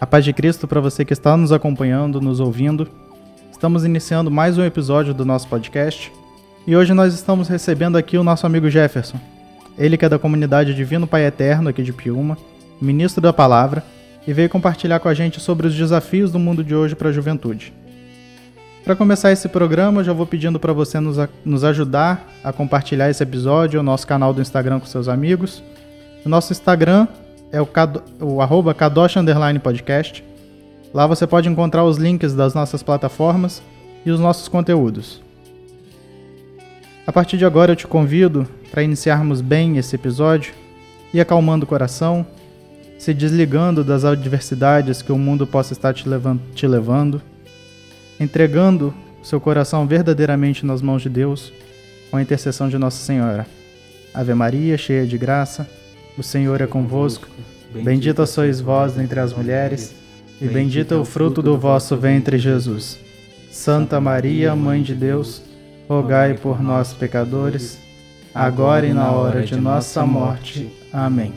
A paz de Cristo para você que está nos acompanhando, nos ouvindo. Estamos iniciando mais um episódio do nosso podcast e hoje nós estamos recebendo aqui o nosso amigo Jefferson. Ele que é da comunidade Divino Pai Eterno aqui de Piuma, ministro da palavra, e veio compartilhar com a gente sobre os desafios do mundo de hoje para a juventude. Para começar esse programa, eu já vou pedindo para você nos, nos ajudar a compartilhar esse episódio, o nosso canal do Instagram com seus amigos. O nosso Instagram é o, Cado, o arroba Kadosh Underline Podcast. Lá você pode encontrar os links das nossas plataformas e os nossos conteúdos. A partir de agora eu te convido para iniciarmos bem esse episódio e acalmando o coração, se desligando das adversidades que o mundo possa estar te, levando, te levando, entregando seu coração verdadeiramente nas mãos de Deus com a intercessão de Nossa Senhora. Ave Maria, cheia de graça, o Senhor é convosco. Bendita sois vós entre as mulheres, e bendito é o fruto do vosso ventre, Jesus. Santa Maria, Mãe de Deus, rogai por nós, pecadores, agora e na hora de nossa morte. Amém.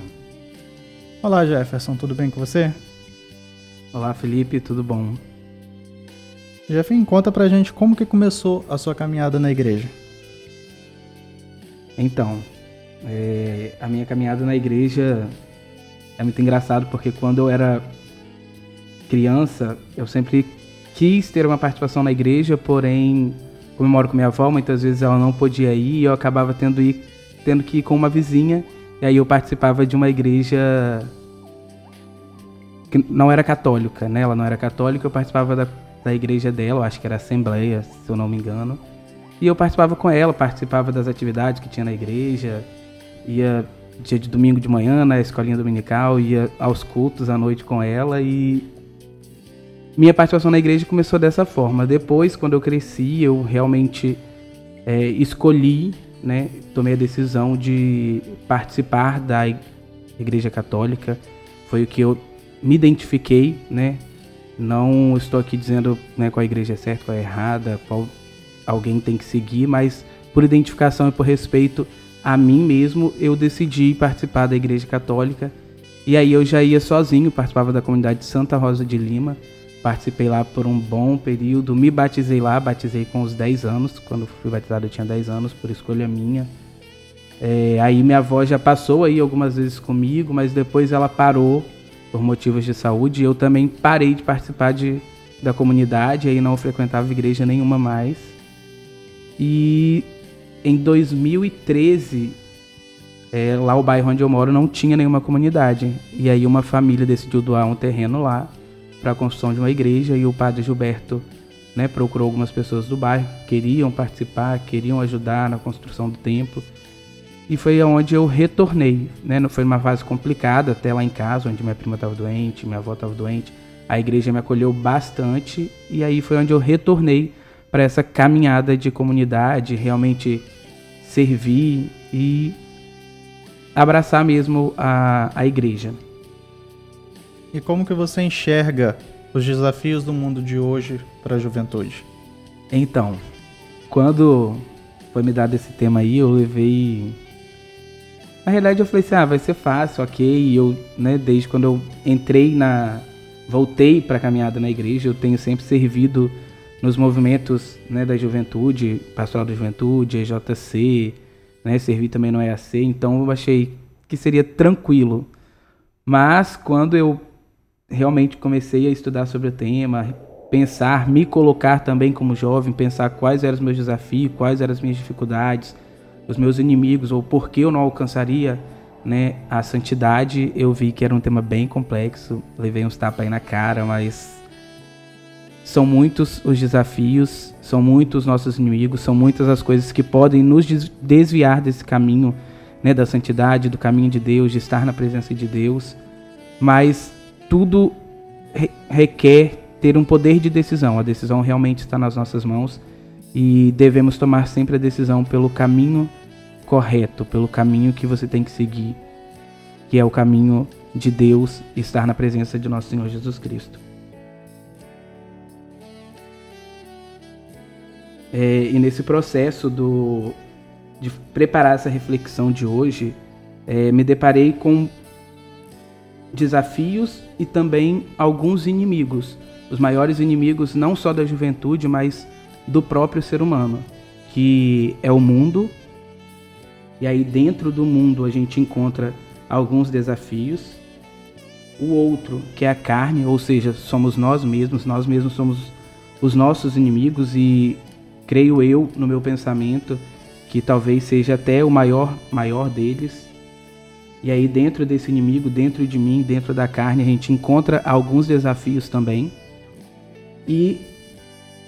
Olá, Jefferson, tudo bem com você? Olá, Felipe, tudo bom? Jefferson, conta pra gente como que começou a sua caminhada na igreja. Então, é, a minha caminhada na igreja é muito engraçado porque quando eu era criança, eu sempre quis ter uma participação na igreja, porém, como eu moro com minha avó, muitas vezes ela não podia ir e eu acabava tendo, ir, tendo que ir com uma vizinha. E aí eu participava de uma igreja que não era católica, né? Ela não era católica, eu participava da, da igreja dela, eu acho que era Assembleia, se eu não me engano. E eu participava com ela, participava das atividades que tinha na igreja, ia dia de domingo de manhã na escolinha dominical, ia aos cultos à noite com ela e minha participação na igreja começou dessa forma. Depois, quando eu cresci, eu realmente é, escolhi, né, tomei a decisão de participar da igreja católica. Foi o que eu me identifiquei, né? Não estou aqui dizendo né, qual a igreja é certa, qual é errada, qual alguém tem que seguir, mas por identificação e por respeito a mim mesmo, eu decidi participar da Igreja Católica. E aí eu já ia sozinho, participava da comunidade de Santa Rosa de Lima. Participei lá por um bom período, me batizei lá, batizei com os 10 anos. Quando fui batizado eu tinha 10 anos, por escolha minha. É, aí minha avó já passou aí algumas vezes comigo, mas depois ela parou por motivos de saúde. Eu também parei de participar de, da comunidade, aí não frequentava igreja nenhuma mais. E em 2013, é, lá o bairro onde eu moro não tinha nenhuma comunidade. E aí uma família decidiu doar um terreno lá para a construção de uma igreja e o padre Gilberto né, procurou algumas pessoas do bairro que queriam participar, queriam ajudar na construção do templo. E foi onde eu retornei, né? Não foi uma fase complicada, até lá em casa, onde minha prima estava doente, minha avó estava doente. A igreja me acolheu bastante e aí foi onde eu retornei para essa caminhada de comunidade, realmente servir e abraçar mesmo a, a igreja. E como que você enxerga os desafios do mundo de hoje para a juventude? Então, quando foi me dado esse tema aí, eu levei. Na realidade, eu falei assim: ah, vai ser fácil, ok. E eu, né, desde quando eu entrei na. Voltei para a caminhada na igreja, eu tenho sempre servido nos movimentos né, da juventude, pastoral da juventude, EJC, né, servir também no EAC, então eu achei que seria tranquilo. Mas quando eu realmente comecei a estudar sobre o tema, pensar, me colocar também como jovem, pensar quais eram os meus desafios, quais eram as minhas dificuldades, os meus inimigos, ou por que eu não alcançaria né, a santidade, eu vi que era um tema bem complexo, levei uns tapas aí na cara, mas são muitos os desafios, são muitos os nossos inimigos, são muitas as coisas que podem nos desviar desse caminho né, da santidade, do caminho de Deus, de estar na presença de Deus. Mas tudo requer ter um poder de decisão. A decisão realmente está nas nossas mãos e devemos tomar sempre a decisão pelo caminho correto, pelo caminho que você tem que seguir, que é o caminho de Deus, estar na presença de nosso Senhor Jesus Cristo. É, e nesse processo do, de preparar essa reflexão de hoje, é, me deparei com desafios e também alguns inimigos. Os maiores inimigos não só da juventude, mas do próprio ser humano, que é o mundo. E aí dentro do mundo a gente encontra alguns desafios. O outro, que é a carne, ou seja, somos nós mesmos, nós mesmos somos os nossos inimigos e creio eu no meu pensamento que talvez seja até o maior maior deles e aí, dentro desse inimigo, dentro de mim, dentro da carne, a gente encontra alguns desafios também. E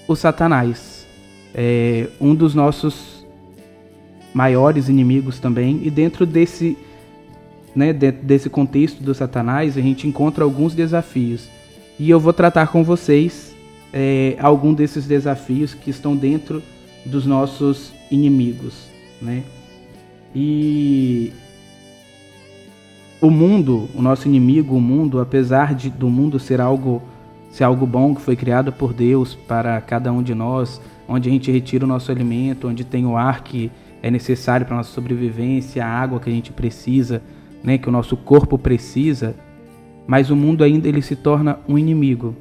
o Satanás é um dos nossos maiores inimigos também. E dentro desse, né, dentro desse contexto do Satanás, a gente encontra alguns desafios. E eu vou tratar com vocês é, algum desses desafios que estão dentro dos nossos inimigos, né? E o mundo, o nosso inimigo, o mundo, apesar de, do mundo ser algo, ser algo bom que foi criado por Deus para cada um de nós, onde a gente retira o nosso alimento, onde tem o ar que é necessário para nossa sobrevivência, a água que a gente precisa, né, que o nosso corpo precisa, mas o mundo ainda ele se torna um inimigo,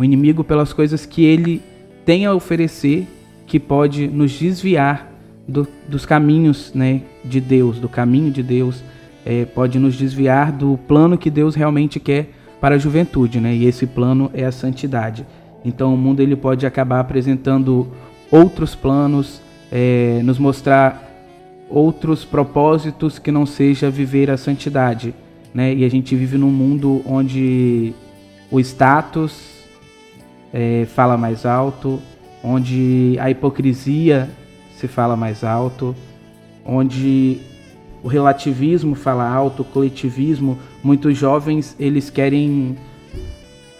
um inimigo pelas coisas que ele tem a oferecer, que pode nos desviar do, dos caminhos, né, de Deus, do caminho de Deus é, pode nos desviar do plano que Deus realmente quer para a juventude, né? E esse plano é a santidade. Então o mundo ele pode acabar apresentando outros planos, é, nos mostrar outros propósitos que não seja viver a santidade, né? E a gente vive num mundo onde o status é, fala mais alto, onde a hipocrisia se fala mais alto, onde o relativismo fala alto, o coletivismo. Muitos jovens eles querem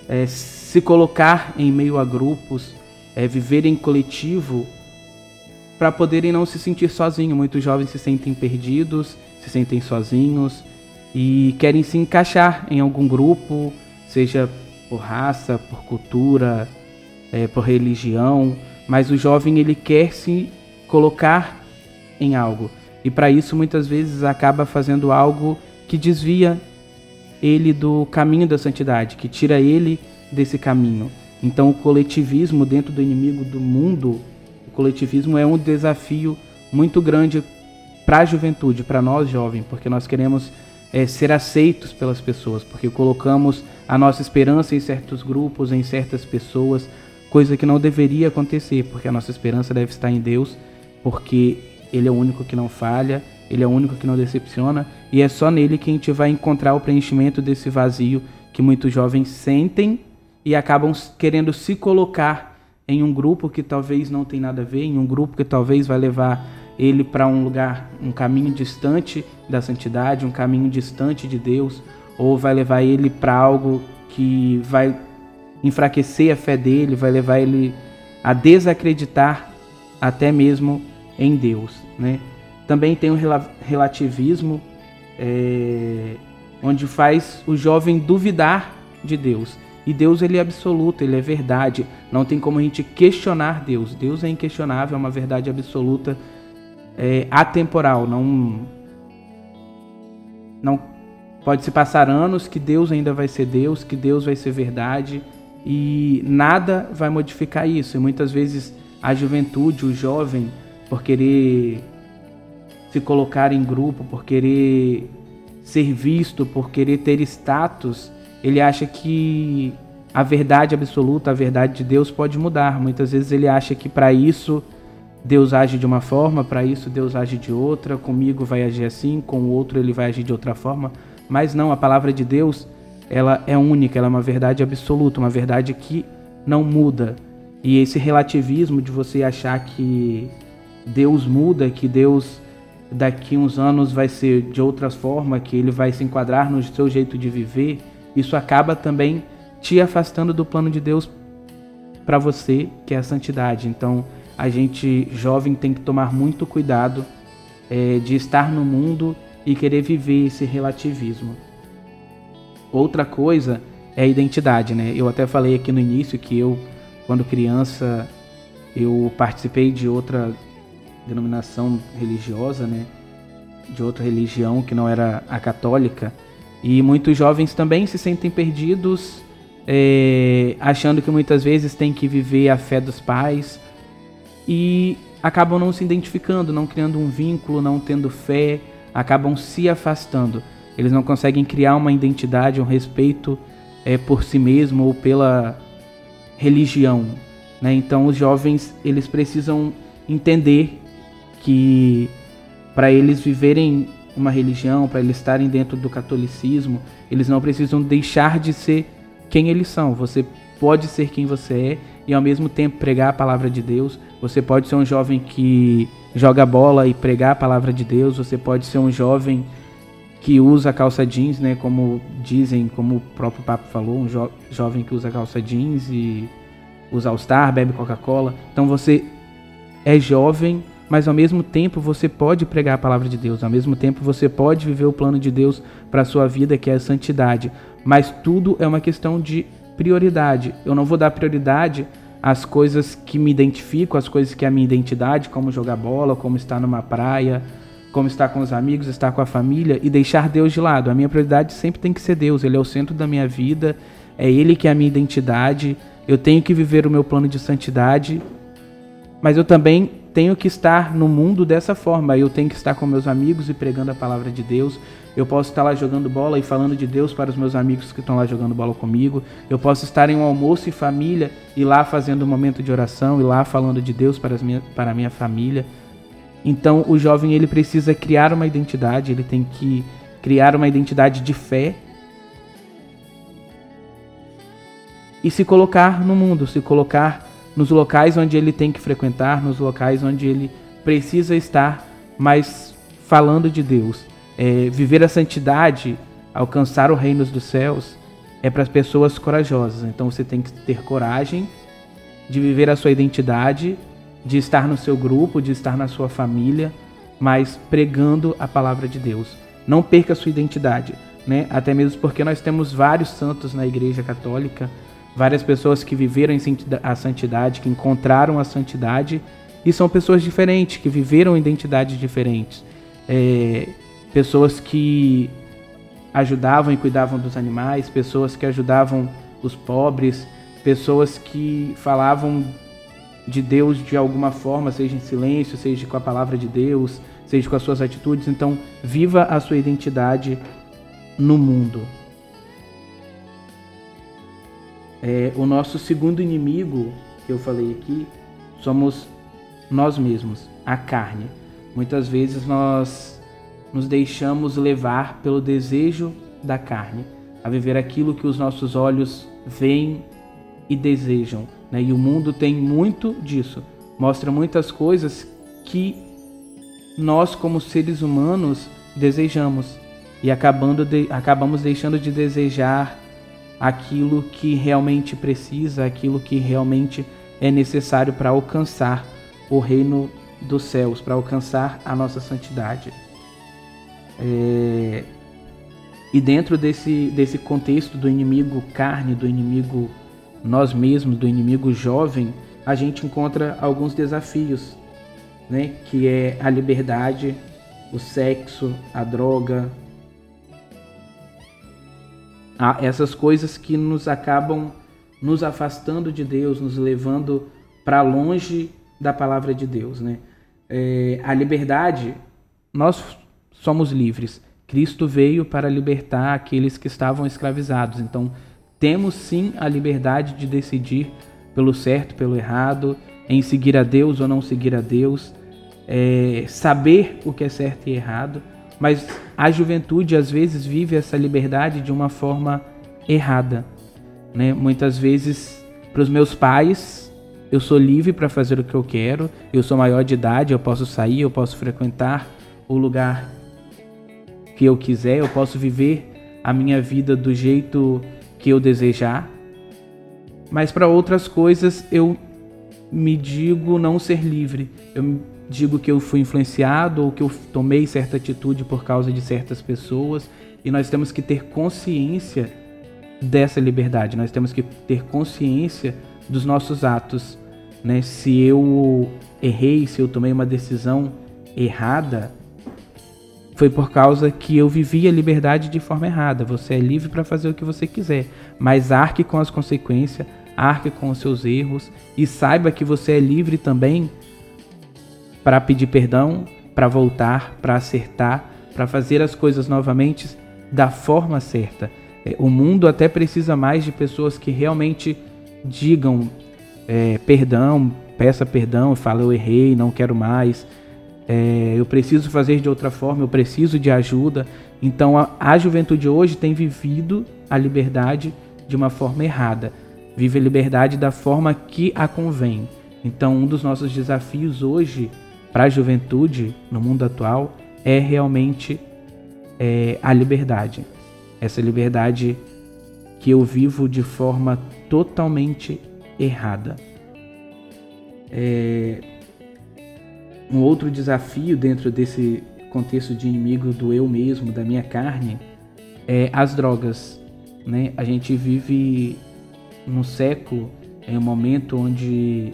é, se colocar em meio a grupos, é, viver em coletivo para poderem não se sentir sozinhos. Muitos jovens se sentem perdidos, se sentem sozinhos e querem se encaixar em algum grupo, seja por raça, por cultura, é, por religião, mas o jovem ele quer se colocar em algo. E para isso muitas vezes acaba fazendo algo que desvia ele do caminho da santidade, que tira ele desse caminho. Então o coletivismo dentro do inimigo do mundo, o coletivismo é um desafio muito grande para a juventude, para nós jovens, porque nós queremos é, ser aceitos pelas pessoas, porque colocamos a nossa esperança em certos grupos, em certas pessoas, coisa que não deveria acontecer, porque a nossa esperança deve estar em Deus, porque ele é o único que não falha, ele é o único que não decepciona, e é só nele que a gente vai encontrar o preenchimento desse vazio que muitos jovens sentem e acabam querendo se colocar em um grupo que talvez não tem nada a ver, em um grupo que talvez vai levar ele para um lugar, um caminho distante da santidade, um caminho distante de Deus, ou vai levar ele para algo que vai enfraquecer a fé dele, vai levar ele a desacreditar até mesmo em Deus. Né? Também tem o relativismo, é, onde faz o jovem duvidar de Deus. E Deus ele é absoluto, ele é verdade. Não tem como a gente questionar Deus. Deus é inquestionável, é uma verdade absoluta, é, atemporal. Não, não pode se passar anos que Deus ainda vai ser Deus, que Deus vai ser verdade e nada vai modificar isso. E muitas vezes a juventude, o jovem, por querer se colocar em grupo, por querer ser visto, por querer ter status, ele acha que a verdade absoluta, a verdade de Deus pode mudar. Muitas vezes ele acha que para isso Deus age de uma forma, para isso Deus age de outra, comigo vai agir assim, com o outro ele vai agir de outra forma. Mas não, a palavra de Deus, ela é única, ela é uma verdade absoluta, uma verdade que não muda. E esse relativismo de você achar que Deus muda, que Deus daqui uns anos vai ser de outra forma, que ele vai se enquadrar no seu jeito de viver, isso acaba também te afastando do plano de Deus para você, que é a santidade. Então, a gente jovem tem que tomar muito cuidado é, de estar no mundo e querer viver esse relativismo. Outra coisa é a identidade, né? Eu até falei aqui no início que eu, quando criança, eu participei de outra denominação religiosa, né, de outra religião que não era a católica, E muitos jovens também se sentem perdidos, é, achando que muitas vezes tem que viver a fé dos pais e acabam não se identificando, não criando um vínculo, não tendo fé, acabam se afastando. Eles não conseguem criar uma identidade, um respeito é, por si mesmo ou pela religião. Né? Então os jovens eles precisam entender que para eles viverem uma religião, para eles estarem dentro do catolicismo, eles não precisam deixar de ser quem eles são. Você pode ser quem você é e ao mesmo tempo pregar a palavra de Deus. Você pode ser um jovem que joga bola e pregar a palavra de Deus. Você pode ser um jovem que usa calça jeans, né, como dizem, como o próprio Papa falou, um jo jovem que usa calça jeans e usa All-Star, bebe Coca-Cola. Então você é jovem, mas ao mesmo tempo você pode pregar a palavra de Deus, ao mesmo tempo você pode viver o plano de Deus para a sua vida, que é a santidade. Mas tudo é uma questão de prioridade. Eu não vou dar prioridade às coisas que me identifico, às coisas que é a minha identidade, como jogar bola, como estar numa praia, como estar com os amigos, estar com a família e deixar Deus de lado. A minha prioridade sempre tem que ser Deus, ele é o centro da minha vida, é ele que é a minha identidade. Eu tenho que viver o meu plano de santidade, mas eu também tenho que estar no mundo dessa forma. Eu tenho que estar com meus amigos e pregando a palavra de Deus. Eu posso estar lá jogando bola e falando de Deus para os meus amigos que estão lá jogando bola comigo. Eu posso estar em um almoço e família e lá fazendo um momento de oração e lá falando de Deus para, as minha, para a minha família. Então o jovem ele precisa criar uma identidade, ele tem que criar uma identidade de fé e se colocar no mundo, se colocar nos locais onde ele tem que frequentar, nos locais onde ele precisa estar, mas falando de Deus. É, viver a santidade, alcançar o reino dos céus, é para as pessoas corajosas. Então você tem que ter coragem de viver a sua identidade, de estar no seu grupo, de estar na sua família, mas pregando a palavra de Deus. Não perca a sua identidade, né? Até mesmo porque nós temos vários santos na Igreja Católica várias pessoas que viveram a santidade, que encontraram a santidade, e são pessoas diferentes, que viveram identidades diferentes. É, pessoas que ajudavam e cuidavam dos animais, pessoas que ajudavam os pobres, pessoas que falavam de Deus de alguma forma, seja em silêncio, seja com a palavra de Deus, seja com as suas atitudes. Então, viva a sua identidade no mundo. É, o nosso segundo inimigo, que eu falei aqui, somos nós mesmos, a carne. Muitas vezes nós nos deixamos levar pelo desejo da carne, a viver aquilo que os nossos olhos veem e desejam. Né? E o mundo tem muito disso. Mostra muitas coisas que nós, como seres humanos, desejamos e acabando de, acabamos deixando de desejar aquilo que realmente precisa, aquilo que realmente é necessário para alcançar o reino dos céus, para alcançar a nossa santidade. É... E dentro desse, desse contexto do inimigo carne, do inimigo nós mesmos, do inimigo jovem, a gente encontra alguns desafios, né? Que é a liberdade, o sexo, a droga, essas coisas que nos acabam nos afastando de Deus, nos levando para longe da palavra de Deus, né? É, a liberdade, nós somos livres. Cristo veio para libertar aqueles que estavam escravizados. Então, temos sim a liberdade de decidir pelo certo, pelo errado, em seguir a Deus ou não seguir a Deus, é, saber o que é certo e errado. Mas a juventude às vezes vive essa liberdade de uma forma errada. Né? Muitas vezes, para os meus pais, eu sou livre para fazer o que eu quero, eu sou maior de idade, eu posso sair, eu posso frequentar o lugar que eu quiser, eu posso viver a minha vida do jeito que eu desejar. Mas para outras coisas eu me digo não ser livre. Eu digo que eu fui influenciado ou que eu tomei certa atitude por causa de certas pessoas. E nós temos que ter consciência dessa liberdade, nós temos que ter consciência dos nossos atos. Né? Se eu errei, se eu tomei uma decisão errada, foi por causa que eu vivi a liberdade de forma errada. Você é livre para fazer o que você quiser, mas arque com as consequências, arque com os seus erros e saiba que você é livre também para pedir perdão, para voltar, para acertar, para fazer as coisas novamente da forma certa. É, o mundo até precisa mais de pessoas que realmente digam é, perdão, peça perdão, fala eu errei, não quero mais, é, eu preciso fazer de outra forma, eu preciso de ajuda. Então a, a juventude hoje tem vivido a liberdade de uma forma errada, vive a liberdade da forma que a convém. Então um dos nossos desafios hoje para a juventude no mundo atual é realmente é, a liberdade. Essa liberdade que eu vivo de forma totalmente errada. É, um outro desafio dentro desse contexto de inimigo do eu mesmo, da minha carne, é as drogas. Né? A gente vive num século, em um momento onde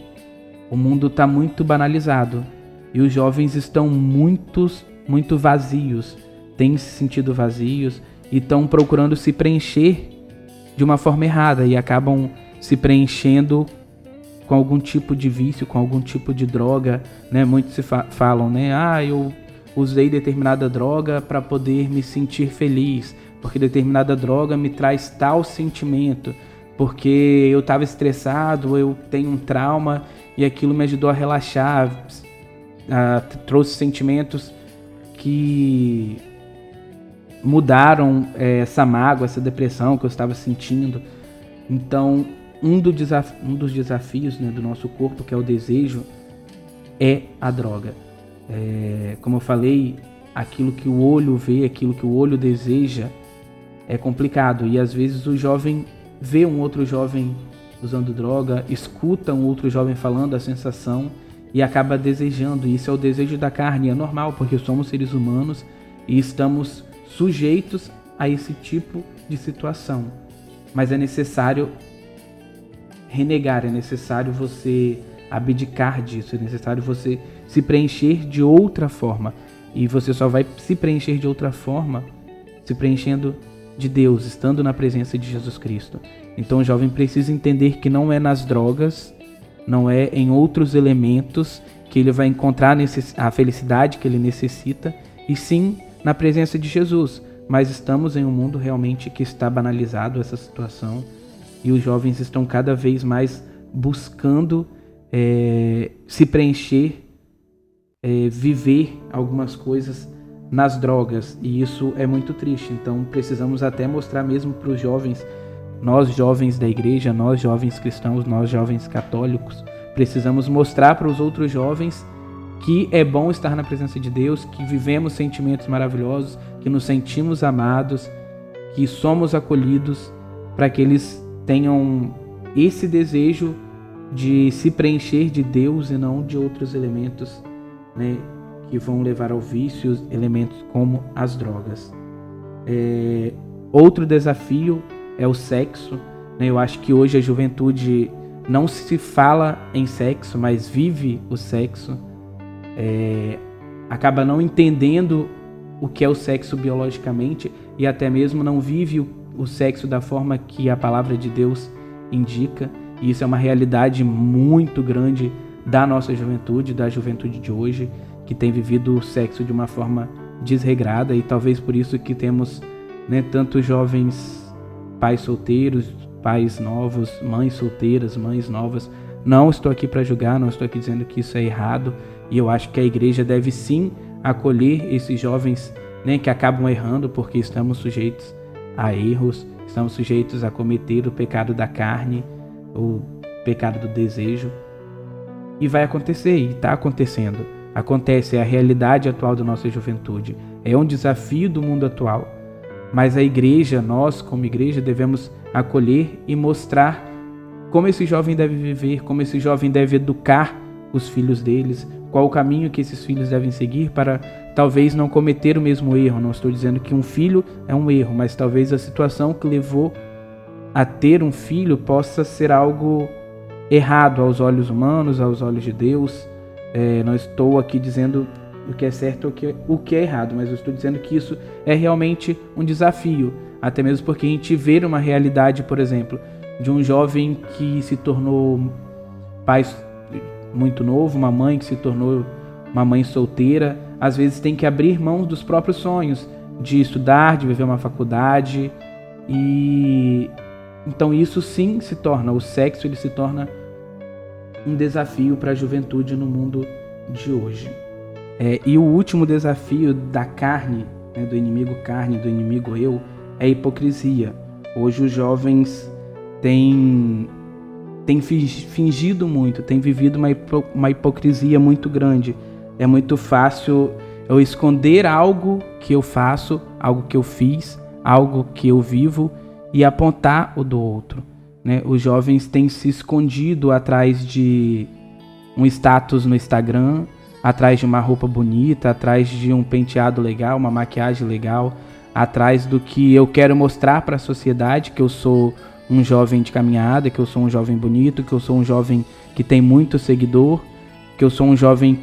o mundo está muito banalizado e os jovens estão muito, muito vazios, têm se sentido vazios e estão procurando se preencher de uma forma errada e acabam se preenchendo com algum tipo de vício, com algum tipo de droga, né? Muitos se fa falam, né? Ah, eu usei determinada droga para poder me sentir feliz, porque determinada droga me traz tal sentimento, porque eu estava estressado, eu tenho um trauma e aquilo me ajudou a relaxar, uh, trouxe sentimentos que mudaram é, essa mágoa, essa depressão que eu estava sentindo. Então, um, do um dos desafios né, do nosso corpo, que é o desejo, é a droga. É, como eu falei, aquilo que o olho vê, aquilo que o olho deseja, é complicado. E às vezes o jovem vê um outro jovem usando droga, escuta um outro jovem falando a sensação e acaba desejando. Isso é o desejo da carne, é normal, porque somos seres humanos e estamos sujeitos a esse tipo de situação. Mas é necessário renegar, é necessário você abdicar disso, é necessário você se preencher de outra forma. E você só vai se preencher de outra forma se preenchendo de Deus, estando na presença de Jesus Cristo. Então o jovem precisa entender que não é nas drogas não é em outros elementos que ele vai encontrar a felicidade que ele necessita, e sim na presença de Jesus. Mas estamos em um mundo realmente que está banalizado essa situação e os jovens estão cada vez mais buscando é, se preencher, é, viver algumas coisas nas drogas e isso é muito triste. Então precisamos até mostrar mesmo para os jovens nós jovens da igreja, nós jovens cristãos, nós jovens católicos, precisamos mostrar para os outros jovens que é bom estar na presença de Deus, que vivemos sentimentos maravilhosos, que nos sentimos amados, que somos acolhidos, para que eles tenham esse desejo de se preencher de Deus e não de outros elementos né, que vão levar ao vício, elementos como as drogas. É, outro desafio é o sexo. Né? Eu acho que hoje a juventude não se fala em sexo, mas vive o sexo. É, acaba não entendendo o que é o sexo biologicamente e até mesmo não vive o, o sexo da forma que a palavra de Deus indica. E isso é uma realidade muito grande da nossa juventude, da juventude de hoje, que tem vivido o sexo de uma forma desregrada e talvez por isso que temos né, tantos jovens pais solteiros, pais novos, mães solteiras, mães novas. Não estou aqui para julgar, não estou aqui dizendo que isso é errado. E eu acho que a igreja deve sim acolher esses jovens né, que acabam errando, porque estamos sujeitos a erros, estamos sujeitos a cometer o pecado da carne, o pecado do desejo. E vai acontecer, e está acontecendo. Acontece, é a realidade atual da nossa juventude. É um desafio do mundo atual. Mas a igreja, nós como igreja, devemos acolher e mostrar como esse jovem deve viver, como esse jovem deve educar os filhos deles, qual o caminho que esses filhos devem seguir para talvez não cometer o mesmo erro. Não estou dizendo que um filho é um erro, mas talvez a situação que levou a ter um filho possa ser algo errado aos olhos humanos, aos olhos de Deus. É, não estou aqui dizendo o que é certo e o que é errado, mas eu estou dizendo que isso é realmente um desafio, até mesmo porque a gente vê uma realidade, por exemplo, de um jovem que se tornou pai muito novo, uma mãe que se tornou uma mãe solteira, às vezes tem que abrir mão dos próprios sonhos de estudar, de viver uma faculdade e então isso sim se torna o sexo ele se torna um desafio para a juventude no mundo de hoje. É, e o último desafio da carne, né, do inimigo carne, do inimigo eu, é a hipocrisia. Hoje os jovens têm, têm fingido muito, têm vivido uma, uma hipocrisia muito grande. É muito fácil eu esconder algo que eu faço, algo que eu fiz, algo que eu vivo e apontar o do outro. Né? Os jovens têm se escondido atrás de um status no Instagram, atrás de uma roupa bonita, atrás de um penteado legal, uma maquiagem legal, atrás do que eu quero mostrar para a sociedade que eu sou um jovem de caminhada, que eu sou um jovem bonito, que eu sou um jovem que tem muito seguidor, que eu sou um jovem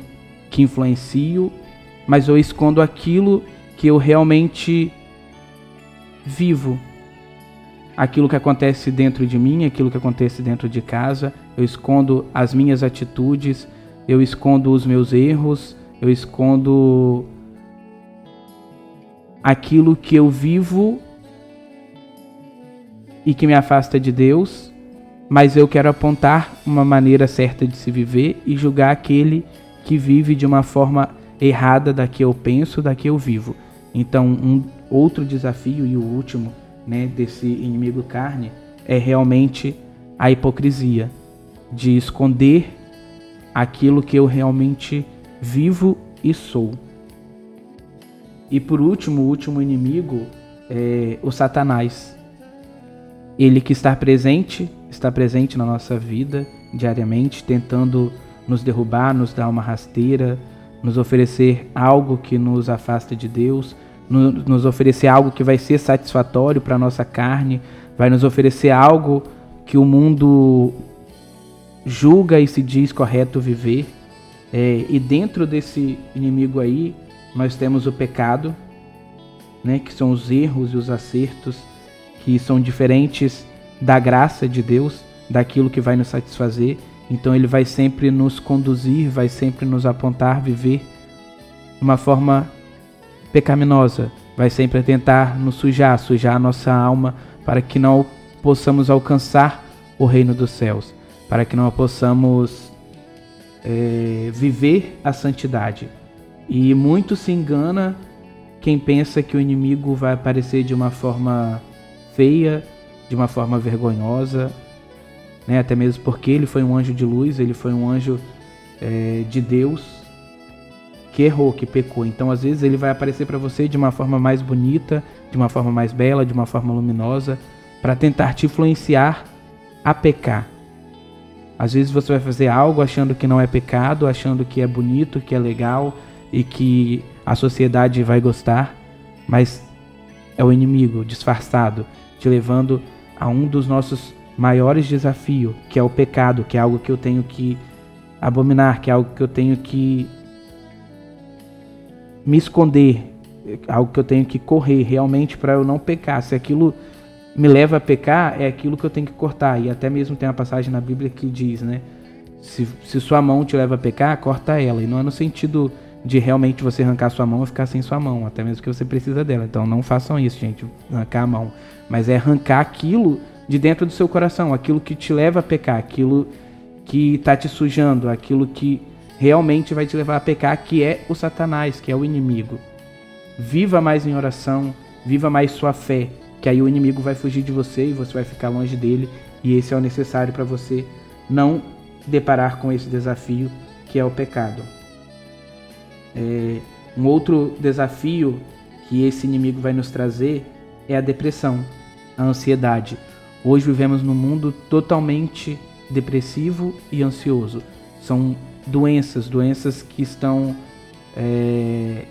que influencio, mas eu escondo aquilo que eu realmente vivo. Aquilo que acontece dentro de mim, aquilo que acontece dentro de casa, eu escondo as minhas atitudes, eu escondo os meus erros, eu escondo aquilo que eu vivo e que me afasta de Deus, mas eu quero apontar uma maneira certa de se viver e julgar aquele que vive de uma forma errada da que eu penso, da que eu vivo. Então, um outro desafio e o último, né, desse inimigo carne é realmente a hipocrisia de esconder aquilo que eu realmente vivo e sou. E por último, o último inimigo é o Satanás. Ele que está presente, está presente na nossa vida diariamente, tentando nos derrubar, nos dar uma rasteira, nos oferecer algo que nos afasta de Deus, nos oferecer algo que vai ser satisfatório para a nossa carne, vai nos oferecer algo que o mundo julga e se diz correto viver. É, e dentro desse inimigo aí, nós temos o pecado, né, que são os erros e os acertos, que são diferentes da graça de Deus, daquilo que vai nos satisfazer. Então ele vai sempre nos conduzir, vai sempre nos apontar viver de uma forma pecaminosa, vai sempre tentar nos sujar, sujar a nossa alma para que não possamos alcançar o reino dos céus para que não possamos é, viver a santidade. E muito se engana quem pensa que o inimigo vai aparecer de uma forma feia, de uma forma vergonhosa, né? até mesmo porque ele foi um anjo de luz, ele foi um anjo é, de Deus que errou, que pecou. Então, às vezes, ele vai aparecer para você de uma forma mais bonita, de uma forma mais bela, de uma forma luminosa, para tentar te influenciar a pecar. Às vezes você vai fazer algo achando que não é pecado, achando que é bonito, que é legal e que a sociedade vai gostar, mas é o inimigo disfarçado te levando a um dos nossos maiores desafios, que é o pecado, que é algo que eu tenho que abominar, que é algo que eu tenho que me esconder, algo que eu tenho que correr realmente para eu não pecar. Se aquilo me leva a pecar é aquilo que eu tenho que cortar. E até mesmo tem uma passagem na Bíblia que diz, né? Se, se sua mão te leva a pecar, corta ela. E não é no sentido de realmente você arrancar sua mão e ficar sem sua mão, até mesmo que você precisa dela. Então não façam isso, gente, arrancar a mão. Mas é arrancar aquilo de dentro do seu coração, aquilo que te leva a pecar, aquilo que está te sujando, aquilo que realmente vai te levar a pecar, que é o Satanás, que é o inimigo. Viva mais em oração, viva mais sua fé, que aí o inimigo vai fugir de você e você vai ficar longe dele, e esse é o necessário para você não deparar com esse desafio que é o pecado. É, um outro desafio que esse inimigo vai nos trazer é a depressão, a ansiedade. Hoje vivemos num mundo totalmente depressivo e ansioso. São doenças, doenças que estão é,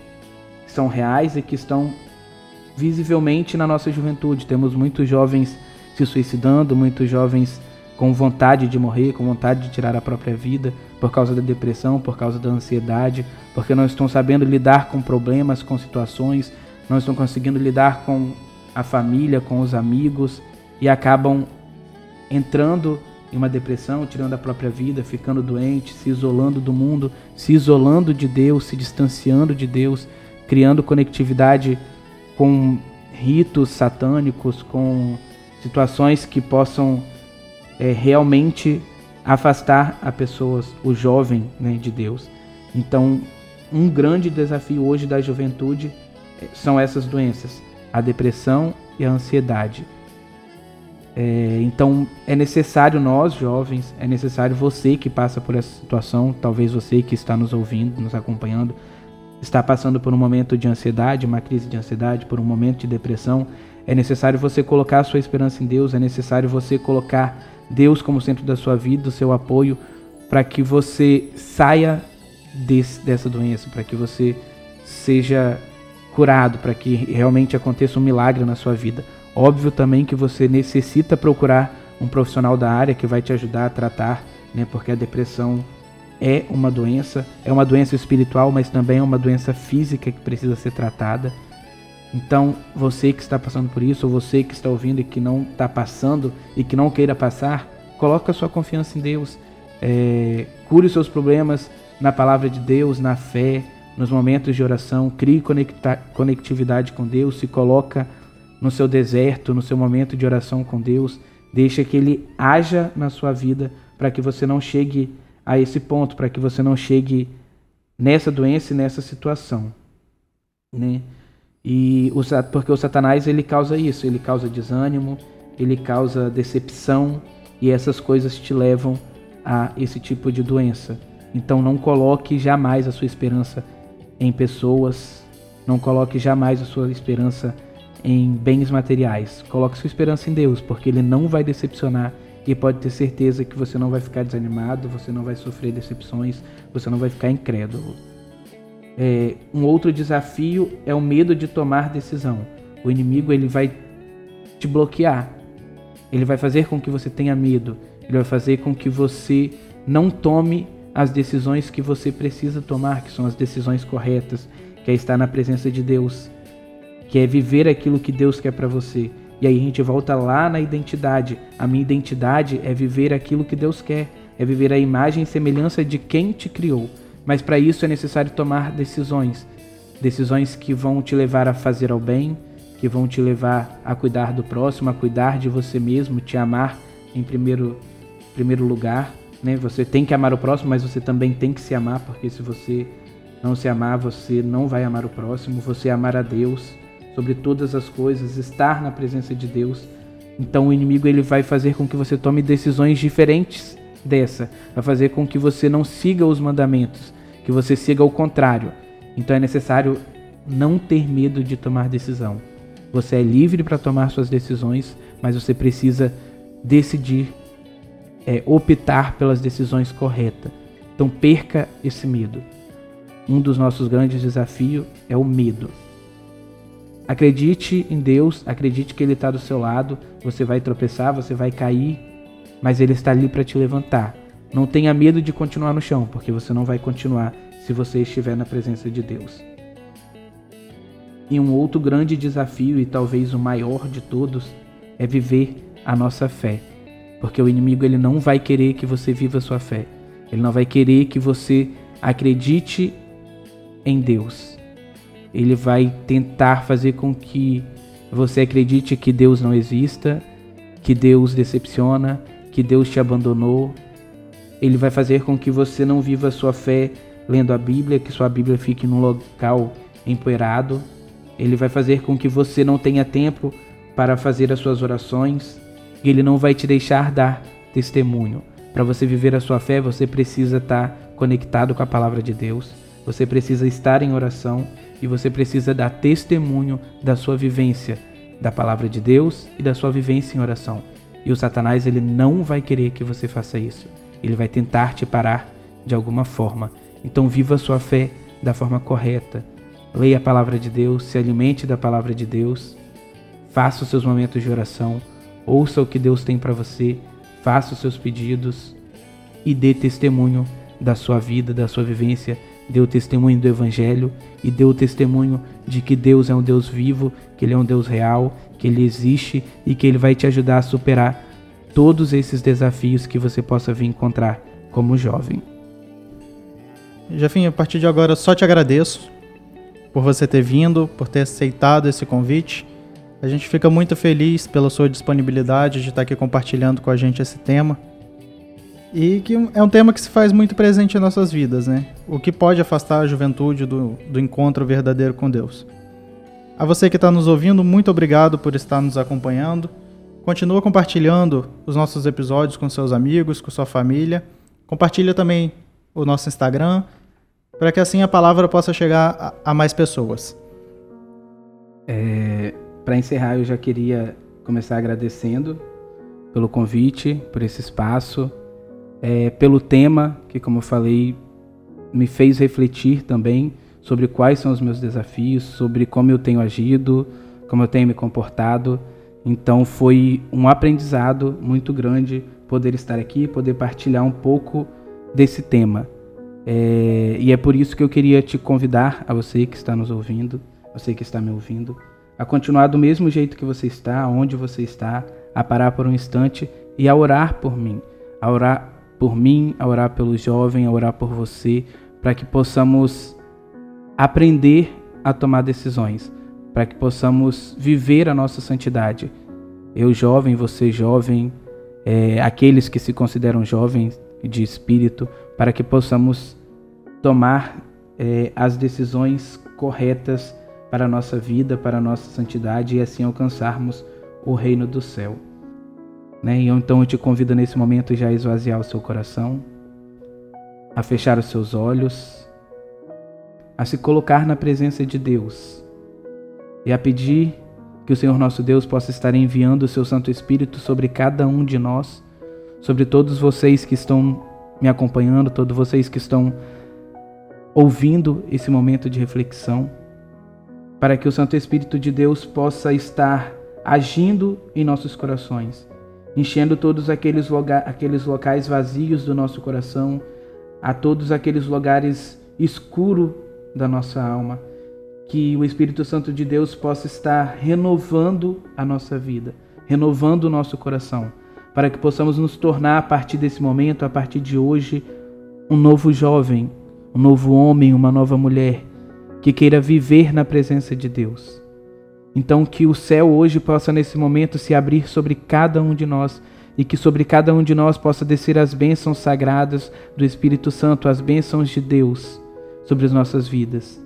são reais e que estão visivelmente na nossa juventude. Temos muitos jovens se suicidando, muitos jovens com vontade de morrer, com vontade de tirar a própria vida, por causa da depressão, por causa da ansiedade, porque não estão sabendo lidar com problemas, com situações, não estão conseguindo lidar com a família, com os amigos e acabam entrando em uma depressão, tirando a própria vida, ficando doente, se isolando do mundo, se isolando de Deus, se distanciando de Deus, criando conectividade com ritos satânicos, com situações que possam é, realmente afastar a pessoas, o jovem né, de Deus. Então, um grande desafio hoje da juventude eh, são essas doenças, a depressão e a ansiedade. É, então, é necessário nós, jovens, é necessário você que passa por essa situação, talvez você que está nos ouvindo, nos acompanhando, está passando por um momento de ansiedade, uma crise de ansiedade, por um momento de depressão, é necessário você colocar a sua esperança em Deus, é necessário você colocar Deus como centro da sua vida, do seu apoio, para que você saia desse, dessa doença, para que você seja curado, para que realmente aconteça um milagre na sua vida. Óbvio também que você necessita procurar um profissional da área que vai te ajudar a tratar, né? Porque a depressão é uma doença, é uma doença espiritual, mas também é uma doença física que precisa ser tratada. Então, você que está passando por isso, ou você que está ouvindo e que não está passando e que não queira passar, coloque a sua confiança em Deus. É, cure os seus problemas na palavra de Deus, na fé, nos momentos de oração. Crie conecta, conectividade com Deus, se coloca no seu deserto, no seu momento de oração com Deus. Deixa que Ele haja na sua vida para que você não chegue a esse ponto, para que você não chegue nessa doença e nessa situação. Né? E o, porque o Satanás ele causa isso, ele causa desânimo, ele causa decepção e essas coisas te levam a esse tipo de doença. Então não coloque jamais a sua esperança em pessoas, não coloque jamais a sua esperança em bens materiais. Coloque sua esperança em Deus, porque ele não vai decepcionar e pode ter certeza que você não vai ficar desanimado, você não vai sofrer decepções, você não vai ficar incrédulo. É, um outro desafio é o medo de tomar decisão. O inimigo ele vai te bloquear. Ele vai fazer com que você tenha medo. Ele vai fazer com que você não tome as decisões que você precisa tomar, que são as decisões corretas, que é estar na presença de Deus, que é viver aquilo que Deus quer para você. E aí a gente volta lá na identidade. A minha identidade é viver aquilo que Deus quer, é viver a imagem e semelhança de quem te criou. Mas para isso é necessário tomar decisões. Decisões que vão te levar a fazer ao bem, que vão te levar a cuidar do próximo, a cuidar de você mesmo, te amar em primeiro, primeiro lugar. Né? Você tem que amar o próximo, mas você também tem que se amar, porque se você não se amar, você não vai amar o próximo. Você amar a Deus sobre todas as coisas, estar na presença de Deus. Então o inimigo ele vai fazer com que você tome decisões diferentes dessa, vai fazer com que você não siga os mandamentos, que você siga o contrário. Então é necessário não ter medo de tomar decisão. Você é livre para tomar suas decisões, mas você precisa decidir, é, optar pelas decisões corretas. Então perca esse medo. Um dos nossos grandes desafios é o medo. Acredite em Deus, acredite que Ele está do seu lado. Você vai tropeçar, você vai cair, mas ele está ali para te levantar. Não tenha medo de continuar no chão, porque você não vai continuar se você estiver na presença de Deus. E um outro grande desafio, e talvez o maior de todos, é viver a nossa fé. Porque o inimigo ele não vai querer que você viva a sua fé. Ele não vai querer que você acredite em Deus. Ele vai tentar fazer com que você acredite que Deus não exista, que Deus decepciona, que Deus te abandonou. Ele vai fazer com que você não viva sua fé lendo a Bíblia, que sua Bíblia fique num local empoeirado. Ele vai fazer com que você não tenha tempo para fazer as suas orações. E ele não vai te deixar dar testemunho. Para você viver a sua fé, você precisa estar conectado com a palavra de Deus. Você precisa estar em oração e você precisa dar testemunho da sua vivência da palavra de Deus e da sua vivência em oração. E o Satanás ele não vai querer que você faça isso. Ele vai tentar te parar de alguma forma. Então viva a sua fé da forma correta. Leia a palavra de Deus, se alimente da palavra de Deus. Faça os seus momentos de oração, ouça o que Deus tem para você, faça os seus pedidos e dê testemunho da sua vida, da sua vivência, o testemunho do Evangelho e o testemunho de que Deus é um Deus vivo, que Ele é um Deus real, que Ele existe e que Ele vai te ajudar a superar todos esses desafios que você possa vir encontrar como jovem. Jefinho, a partir de agora só te agradeço por você ter vindo, por ter aceitado esse convite. A gente fica muito feliz pela sua disponibilidade de estar aqui compartilhando com a gente esse tema. E que é um tema que se faz muito presente em nossas vidas, né? O que pode afastar a juventude do, do encontro verdadeiro com Deus. A você que está nos ouvindo, muito obrigado por estar nos acompanhando. Continua compartilhando os nossos episódios com seus amigos, com sua família. Compartilha também o nosso Instagram, para que assim a palavra possa chegar a, a mais pessoas. É, para encerrar, eu já queria começar agradecendo pelo convite, por esse espaço é, pelo tema, que, como eu falei, me fez refletir também sobre quais são os meus desafios, sobre como eu tenho agido, como eu tenho me comportado. Então foi um aprendizado muito grande poder estar aqui, poder partilhar um pouco desse tema. É, e é por isso que eu queria te convidar, a você que está nos ouvindo, você que está me ouvindo, a continuar do mesmo jeito que você está, onde você está, a parar por um instante e a orar por mim, a orar por mim, a orar pelo jovem, a orar por você, para que possamos aprender a tomar decisões, para que possamos viver a nossa santidade. Eu jovem, você jovem, é, aqueles que se consideram jovens de espírito, para que possamos tomar é, as decisões corretas para a nossa vida, para a nossa santidade e assim alcançarmos o reino do céu. Né? E então eu te convido nesse momento já a esvaziar o seu coração, a fechar os seus olhos, a se colocar na presença de Deus e a pedir que o Senhor nosso Deus possa estar enviando o seu Santo Espírito sobre cada um de nós, sobre todos vocês que estão me acompanhando, todos vocês que estão ouvindo esse momento de reflexão, para que o Santo Espírito de Deus possa estar agindo em nossos corações enchendo todos aqueles, loga aqueles locais vazios do nosso coração, a todos aqueles lugares escuros da nossa alma, que o Espírito Santo de Deus possa estar renovando a nossa vida, renovando o nosso coração, para que possamos nos tornar a partir desse momento, a partir de hoje, um novo jovem, um novo homem, uma nova mulher que queira viver na presença de Deus então, que o céu hoje possa, nesse momento, se abrir sobre cada um de nós e que sobre cada um de nós possa descer as bênçãos sagradas do Espírito Santo, as bênçãos de Deus sobre as nossas vidas.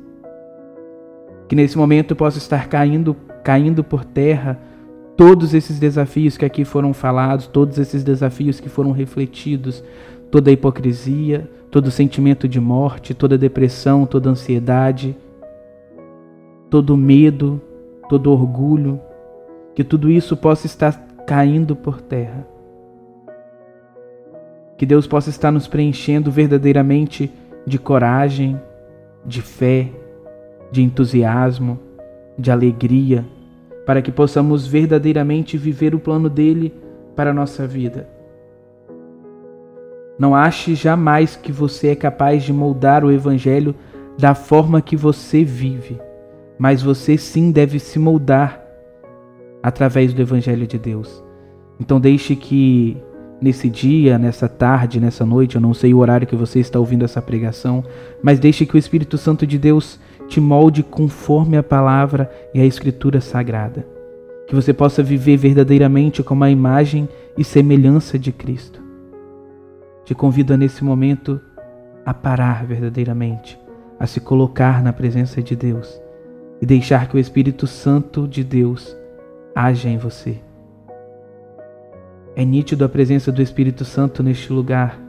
Que nesse momento possa estar caindo, caindo por terra todos esses desafios que aqui foram falados, todos esses desafios que foram refletidos, toda a hipocrisia, todo sentimento de morte, toda depressão, toda ansiedade, todo medo, todo orgulho, que tudo isso possa estar caindo por terra. Que Deus possa estar nos preenchendo verdadeiramente de coragem, de fé, de entusiasmo, de alegria, para que possamos verdadeiramente viver o plano dele para a nossa vida. Não ache jamais que você é capaz de moldar o Evangelho da forma que você vive mas você sim deve se moldar através do Evangelho de Deus. Então deixe que nesse dia, nessa tarde, nessa noite, eu não sei o horário que você está ouvindo essa pregação, mas deixe que o Espírito Santo de Deus te molde conforme a palavra e a Escritura sagrada. Que você possa viver verdadeiramente como a imagem e semelhança de Cristo. Te convido nesse momento a parar verdadeiramente, a se colocar na presença de Deus e deixar que o Espírito Santo de Deus haja em você. É nítido a presença do Espírito Santo neste lugar.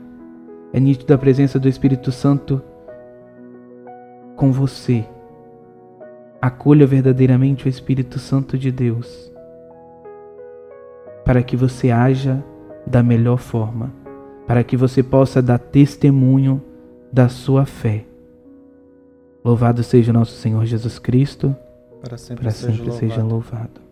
É nítido a presença do Espírito Santo com você. Acolha verdadeiramente o Espírito Santo de Deus para que você haja da melhor forma, para que você possa dar testemunho da sua fé Louvado seja o nosso Senhor Jesus Cristo, para sempre, para sempre seja, seja louvado.